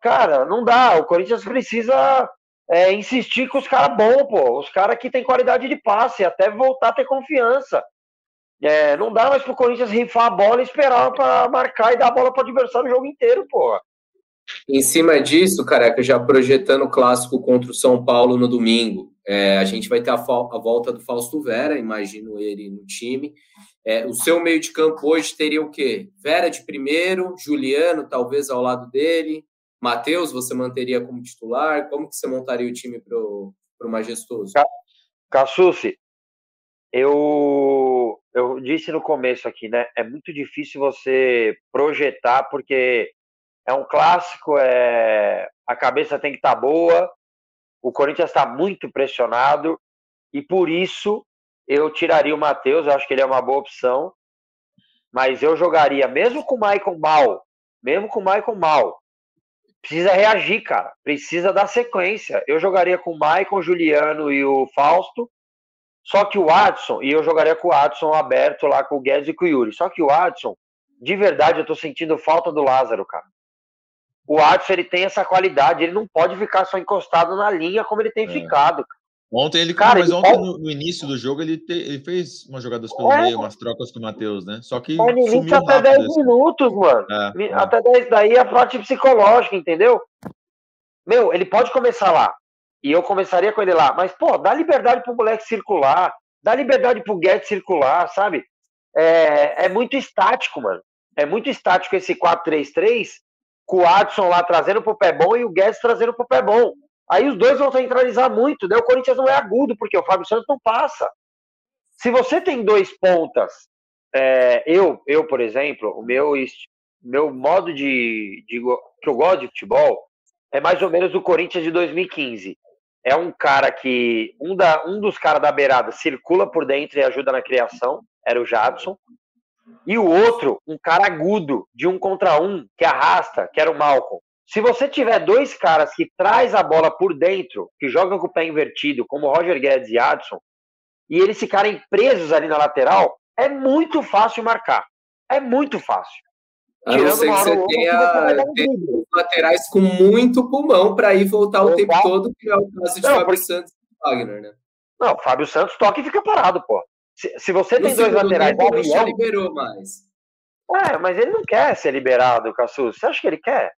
Cara, não dá. O Corinthians precisa é, insistir com os caras bons, pô. Os caras que têm qualidade de passe, até voltar a ter confiança. É, não dá mais pro Corinthians rifar a bola e esperar para marcar e dar a bola pro adversário o jogo inteiro, pô. Em cima disso, careca, já projetando o clássico contra o São Paulo no domingo. É, a gente vai ter a, a, volta do Fausto Vera, imagino ele no time. É, o seu meio de campo hoje teria o quê? Vera de primeiro, Juliano talvez ao lado dele, Matheus você manteria como titular? Como que você montaria o time para o Majestoso? Cassucci, eu, eu disse no começo aqui, né? É muito difícil você projetar, porque é um clássico, é, a cabeça tem que estar tá boa, o Corinthians está muito pressionado e por isso eu tiraria o Matheus, acho que ele é uma boa opção, mas eu jogaria mesmo com o Maicon mal, mesmo com o Maicon mal. Precisa reagir, cara. Precisa dar sequência. Eu jogaria com o Maicon, Juliano e o Fausto. Só que o Adson, e eu jogaria com o Adson aberto lá com o Guedes e com o Yuri. Só que o Adson, de verdade, eu tô sentindo falta do Lázaro, cara. O Adson, ele tem essa qualidade, ele não pode ficar só encostado na linha como ele tem é. ficado. Ontem ele, cara, mas ontem no, no, início do jogo ele, te, ele fez umas jogadas pelo é. meio, umas trocas com o Matheus, né? Só que é, sumiu até 10 assim. minutos, mano. É, é, até 10 daí é a parte psicológica, entendeu? Meu, ele pode começar lá. E eu começaria com ele lá. Mas, pô, dá liberdade pro moleque circular. Dá liberdade pro Guedes circular, sabe? É, é muito estático, mano. É muito estático esse 4-3-3 com o Adson lá trazendo pro pé bom e o Guedes trazendo pro pé bom. Aí os dois vão centralizar muito, né? O Corinthians não é agudo, porque o Fábio Santos não passa. Se você tem dois pontas, é, eu, eu, por exemplo, o meu, meu modo de, de. que eu gosto de futebol é mais ou menos o Corinthians de 2015. É um cara que. Um, da, um dos caras da beirada circula por dentro e ajuda na criação, era o Jadson. E o outro, um cara agudo, de um contra um, que arrasta, que era o Malcolm. Se você tiver dois caras que traz a bola por dentro, que jogam com o pé invertido, como Roger Guedes e Adson, e eles ficarem presos ali na lateral, é muito fácil marcar. É muito fácil. A não ser que você tenha, laterais com muito pulmão para ir voltar o tempo todo, que é o caso de Fábio. Santos e Wagner, né? Não, Fábio Santos toca e fica parado, pô. Se, se você tem dois laterais, tempo, avião, liberou mais. É, mas ele não quer ser liberado, Cassu. Você acha que ele quer?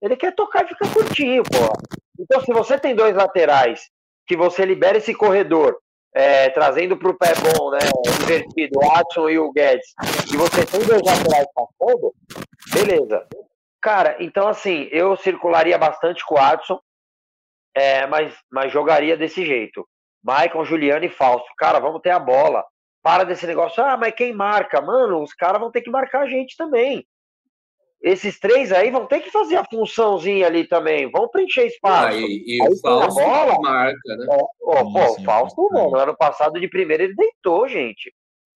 Ele quer tocar e ficar curtinho, pô. Então, se você tem dois laterais, que você libera esse corredor, é, trazendo para o pé bom, né, invertido, o Watson e o Guedes, e você tem dois laterais passando, beleza. Cara, então assim, eu circularia bastante com o Watson, é, mas, mas jogaria desse jeito. Maicon, Juliano e Fausto. Cara, vamos ter a bola. Para desse negócio. Ah, mas quem marca? Mano, os caras vão ter que marcar a gente também. Esses três aí vão ter que fazer a funçãozinha ali também. Vão preencher espaço. Ah, e, e o Fausto bola, marca, né? É, ó, pô, o Fausto, mano, ano passado de primeira ele deitou, gente.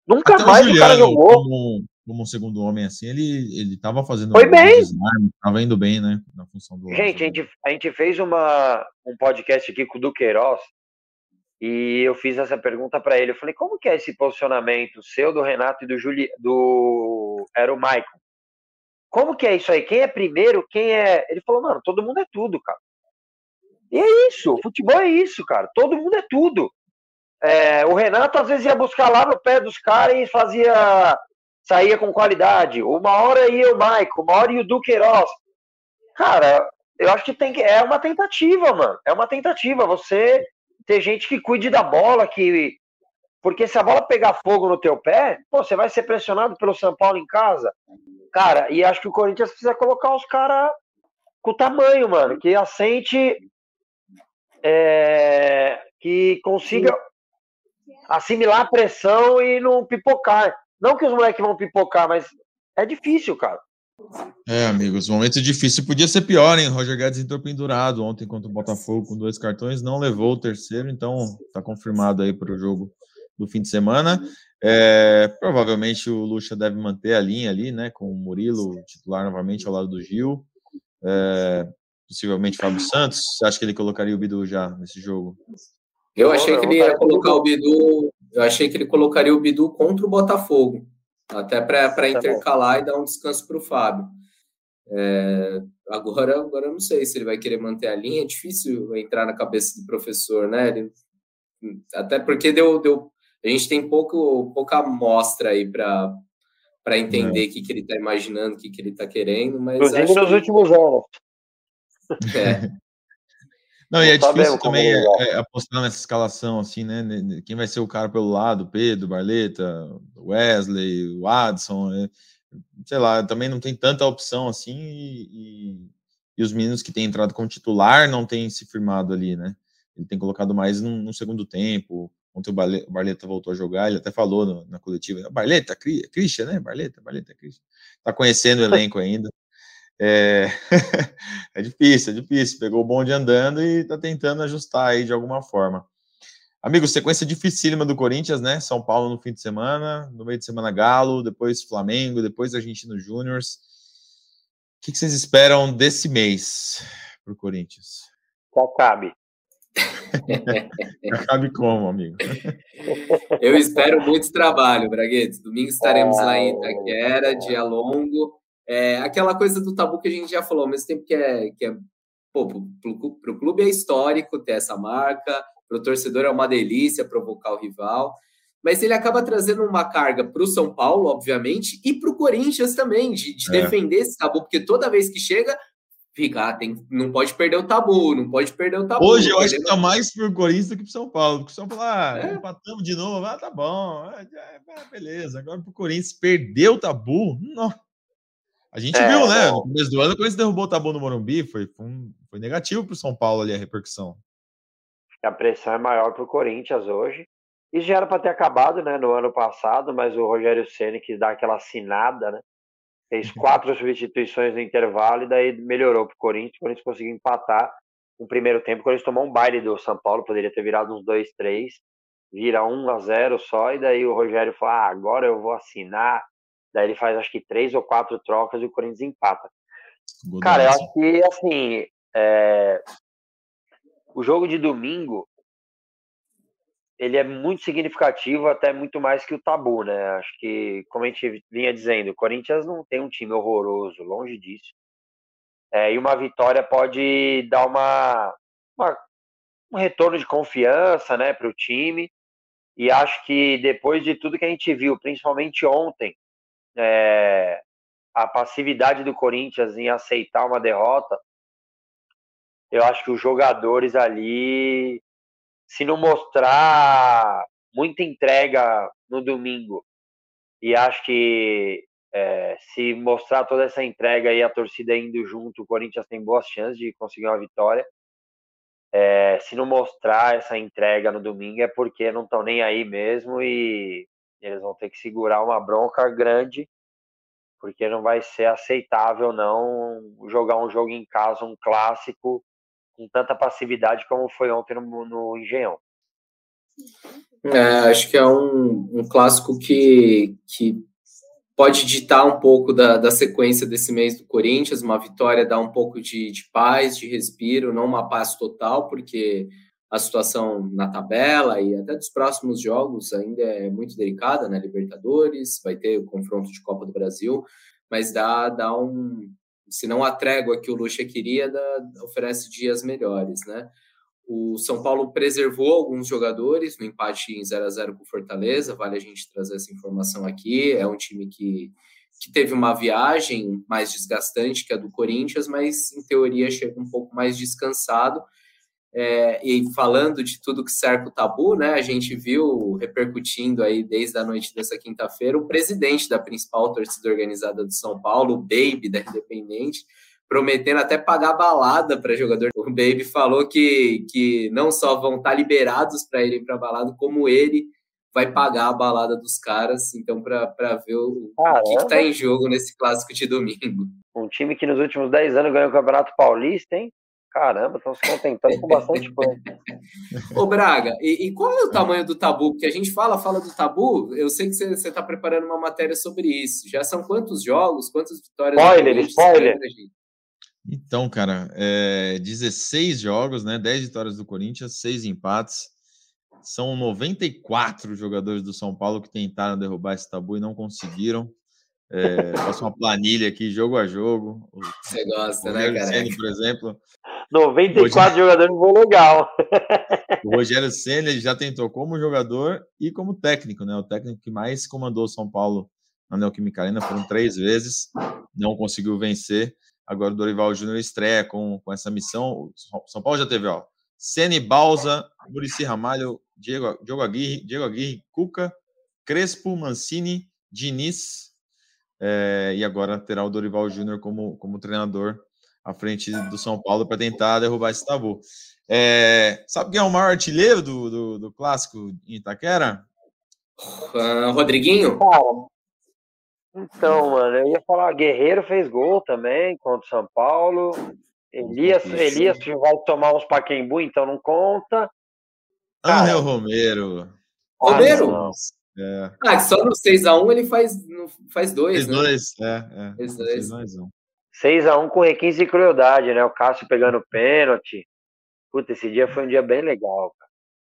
Nunca Até mais o, Juliano, o cara jogou. Como, como um segundo homem assim, ele, ele tava fazendo. Foi bem. Desarme, tava indo bem, né? Na função do. Gente, a gente, a gente fez uma, um podcast aqui com o Duqueiroz e eu fiz essa pergunta para ele. Eu falei, como que é esse posicionamento seu, do Renato e do Juli, do era o Maicon? Como que é isso aí? Quem é primeiro? Quem é? Ele falou, mano, todo mundo é tudo, cara. E é isso, futebol é isso, cara. Todo mundo é tudo. É, o Renato às vezes ia buscar lá no pé dos caras e fazia. saía com qualidade. Uma hora ia o Maicon, uma hora ia o Duqueiroz. Cara, eu acho que tem que. É uma tentativa, mano. É uma tentativa. Você ter gente que cuide da bola, que. Porque se a bola pegar fogo no teu pé, pô, você vai ser pressionado pelo São Paulo em casa. Cara, e acho que o Corinthians precisa colocar os caras com tamanho, mano, que assente. É, que consiga assimilar a pressão e não pipocar. Não que os moleques vão pipocar, mas é difícil, cara. É, amigos, momento difícil. Podia ser pior, hein? Roger Guedes entrou pendurado ontem contra o Botafogo com dois cartões, não levou o terceiro, então tá confirmado aí para o jogo do fim de semana. É, provavelmente o Lucha deve manter a linha ali, né? Com o Murilo titular novamente ao lado do Gil. É, possivelmente Fábio Santos. Você acha que ele colocaria o Bidu já nesse jogo? Eu achei que ele ia colocar o Bidu. Eu achei que ele colocaria o Bidu contra o Botafogo. Até para tá intercalar e dar um descanso para o Fábio. É, agora, agora eu não sei se ele vai querer manter a linha. É difícil entrar na cabeça do professor, né? Ele, até porque deu, deu, a gente tem pouco, pouca amostra aí para para entender o é. que, que ele está imaginando, o que, que ele está querendo. Mas Inclusive nos que... últimos anos. É. (laughs) Não, e é difícil também é, é, apostar nessa escalação, assim, né? Quem vai ser o cara pelo lado? Pedro, Barleta, Wesley, o Adson, é, sei lá, também não tem tanta opção assim e, e, os meninos que têm entrado como titular não têm se firmado ali, né? Ele tem colocado mais no, no segundo tempo. Ontem o Barleta voltou a jogar, ele até falou no, na coletiva, Barleta, Christian, né? Barleta, Barleta, Christian. Tá conhecendo o (laughs) elenco ainda. É... (laughs) é difícil, é difícil. Pegou o bonde andando e tá tentando ajustar aí de alguma forma. Amigo, sequência dificílima do Corinthians, né? São Paulo no fim de semana, no meio de semana Galo, depois Flamengo, depois Argentino Júnior. O que, que, vocês esperam desse mês para o Corinthians? Só cabe. Acabe como, amigo? (laughs) Eu espero muito trabalho, Braguetes. Domingo estaremos lá em Itaquera, dia longo. É, aquela coisa do tabu que a gente já falou, ao mesmo tempo que é, que é pô, para o clube é histórico ter essa marca, para o torcedor é uma delícia provocar o rival, mas ele acaba trazendo uma carga para o São Paulo, obviamente, e para o Corinthians também, de, de é. defender esse tabu, porque toda vez que chega, fica, ah, tem, não pode perder o tabu, não pode perder o tabu. Hoje eu acho que tá mais pro Corinthians do que pro São Paulo, porque o São Paulo, ah, é. empatamos de novo, ah, tá bom, ah, beleza. Agora pro Corinthians perder o tabu, não. A gente é, viu, né? No começo do ano, quando eles derrubou o tabu no Morumbi, foi, foi, um, foi negativo para o São Paulo ali a repercussão. A pressão é maior para o Corinthians hoje. Isso já era para ter acabado né, no ano passado, mas o Rogério Ceni quis dar aquela assinada, né? Fez quatro substituições no intervalo e daí melhorou para o Corinthians. O Corinthians conseguiu empatar no primeiro tempo. O Corinthians tomou um baile do São Paulo, poderia ter virado uns 2, 3. Vira 1 a 0 só, e daí o Rogério falou: ah, agora eu vou assinar Daí ele faz acho que três ou quatro trocas e o Corinthians empata. Cara, eu acho que assim. É... O jogo de domingo ele é muito significativo, até muito mais que o tabu, né? Acho que, como a gente vinha dizendo, o Corinthians não tem um time horroroso, longe disso. É, e uma vitória pode dar uma, uma um retorno de confiança né, para o time. E acho que depois de tudo que a gente viu, principalmente ontem, é, a passividade do Corinthians em aceitar uma derrota, eu acho que os jogadores ali, se não mostrar muita entrega no domingo, e acho que é, se mostrar toda essa entrega e a torcida indo junto, o Corinthians tem boas chances de conseguir uma vitória. É, se não mostrar essa entrega no domingo é porque não estão nem aí mesmo e eles vão ter que segurar uma bronca grande, porque não vai ser aceitável não jogar um jogo em casa, um clássico, com tanta passividade como foi ontem no, no Engenhão. É, acho que é um, um clássico que, que pode ditar um pouco da, da sequência desse mês do Corinthians. Uma vitória dá um pouco de, de paz, de respiro, não uma paz total, porque a situação na tabela e até dos próximos jogos ainda é muito delicada, né? Libertadores, vai ter o confronto de Copa do Brasil, mas dá, dá um. Se não a trégua que o Lucha queria, oferece dias melhores, né? O São Paulo preservou alguns jogadores no empate em 0 a 0 com Fortaleza, vale a gente trazer essa informação aqui. É um time que, que teve uma viagem mais desgastante que a do Corinthians, mas em teoria chega um pouco mais descansado é, e falando de tudo que cerca o tabu, né, a gente viu repercutindo aí desde a noite dessa quinta-feira o presidente da principal torcida organizada do São Paulo, o Baby da Independente, prometendo até pagar balada para jogador. O Baby falou que, que não só vão estar tá liberados para irem para balada, como ele vai pagar a balada dos caras. Então, para ver o, o que está em jogo nesse clássico de domingo. Um time que nos últimos 10 anos ganhou o Campeonato Paulista, hein? Caramba, estão se contentando com bastante coisa. Ô, Braga, e, e, qual é o tamanho do tabu? Porque a gente fala, fala do tabu, eu sei que você está preparando uma matéria sobre isso. Já são quantos jogos, quantas vitórias? Spoiler, spoiler. Então, cara, é, 16 jogos, né? 10 vitórias do Corinthians, 6 empates. São 94 jogadores do São Paulo que tentaram derrubar esse tabu e não conseguiram. É, (laughs) faço uma planilha aqui, jogo a jogo. Você gosta, né, cara? por exemplo, 94 jogadores vão legal. (laughs) O Rogério Senna já tentou como jogador e como técnico, né? O técnico que mais comandou o São Paulo na Neoquímica Arena foram três vezes, não conseguiu vencer. Agora o Dorival Júnior estreia com, com essa missão. O São Paulo já teve, ó, Sene Balsa, Murici Ramalho, Diego, Diego Aguirre, Diego Aguirre, Cuca, Crespo, Mancini, Diniz, é, e agora terá o Dorival Júnior como, como treinador à frente do São Paulo para tentar derrubar esse tabu. É, sabe quem é o maior artilheiro do, do, do clássico em Itaquera? Uh, Rodriguinho? então, mano, eu ia falar, Guerreiro fez gol também contra o São Paulo. Elias, Elias vai tomar uns paquembu, então não conta. Angel Romero. Romero? Ah, é. ah, só no 6x1 ele faz, faz dois, fez né? dois, é. é. Fez dois. Fez mais um. 6x1 com requinte e crueldade, né? O Cássio pegando pênalti. Puta, esse dia foi um dia bem legal, cara.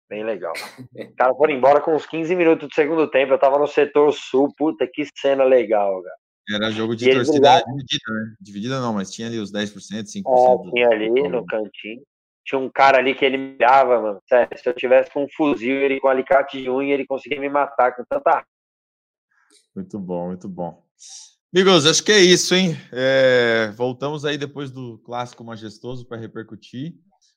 Bem legal. (laughs) Os caras foram embora com uns 15 minutos do segundo tempo. Eu tava no setor sul. Puta, que cena legal, cara. Era jogo de torcida dividida, né? Dividida não, mas tinha ali os 10%, 5%. É, tinha ali no cantinho. Tinha um cara ali que ele mirava, mano. Sério, se eu tivesse com um fuzil, ele com um alicate de unha, ele conseguia me matar com tanta. Muito bom, muito bom. Amigos, acho que é isso, hein? É, voltamos aí depois do clássico majestoso para repercutir.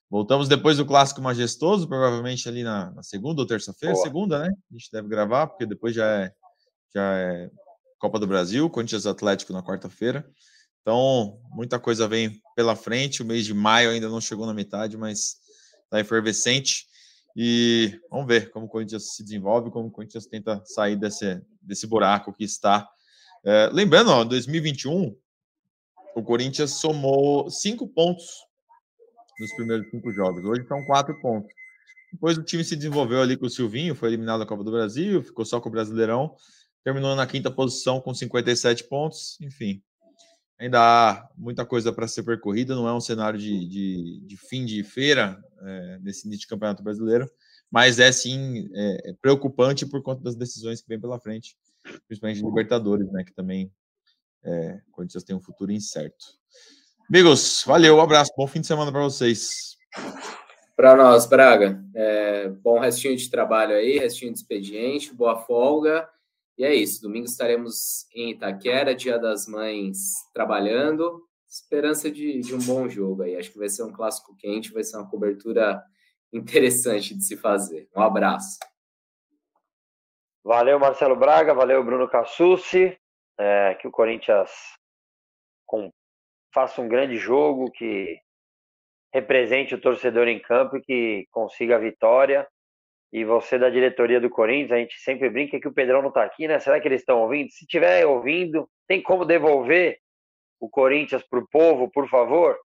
Voltamos depois do clássico majestoso, provavelmente ali na, na segunda ou terça-feira. Segunda, né? A gente deve gravar, porque depois já é, já é Copa do Brasil, Corinthians Atlético na quarta-feira. Então, muita coisa vem pela frente. O mês de maio ainda não chegou na metade, mas está efervescente. E vamos ver como o Corinthians se desenvolve, como o Corinthians tenta sair desse, desse buraco que está. É, lembrando, ó, 2021, o Corinthians somou cinco pontos nos primeiros cinco jogos. Hoje são quatro pontos. Depois o time se desenvolveu ali com o Silvinho, foi eliminado da Copa do Brasil, ficou só com o Brasileirão, terminou na quinta posição com 57 pontos. Enfim, ainda há muita coisa para ser percorrida, não é um cenário de, de, de fim de feira é, nesse início de campeonato brasileiro, mas é sim é, é preocupante por conta das decisões que vem pela frente, principalmente Libertadores, né, que também é, o Corinthians tem um futuro incerto. Amigos, valeu, um abraço, bom fim de semana para vocês. Para nós, Braga, é, bom restinho de trabalho aí, restinho de expediente, boa folga. E é isso, domingo estaremos em Itaquera, Dia das Mães, trabalhando. Esperança de, de um bom jogo aí. Acho que vai ser um clássico quente, vai ser uma cobertura interessante de se fazer. Um abraço. Valeu, Marcelo Braga, valeu, Bruno Cassucci. É, que o Corinthians com faça um grande jogo, que represente o torcedor em campo e que consiga a vitória. E você da diretoria do Corinthians, a gente sempre brinca que o Pedrão não está aqui, né? Será que eles estão ouvindo? Se estiver ouvindo, tem como devolver o Corinthians para o povo, por favor?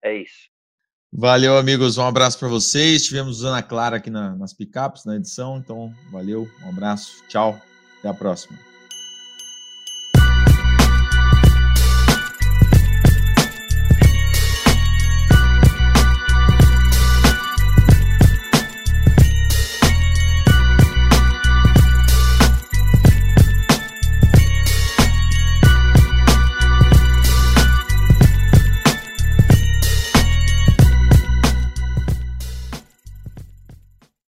É isso. Valeu, amigos. Um abraço para vocês. Tivemos Ana Clara aqui na, nas picapes, na edição. Então, valeu, um abraço, tchau, até a próxima.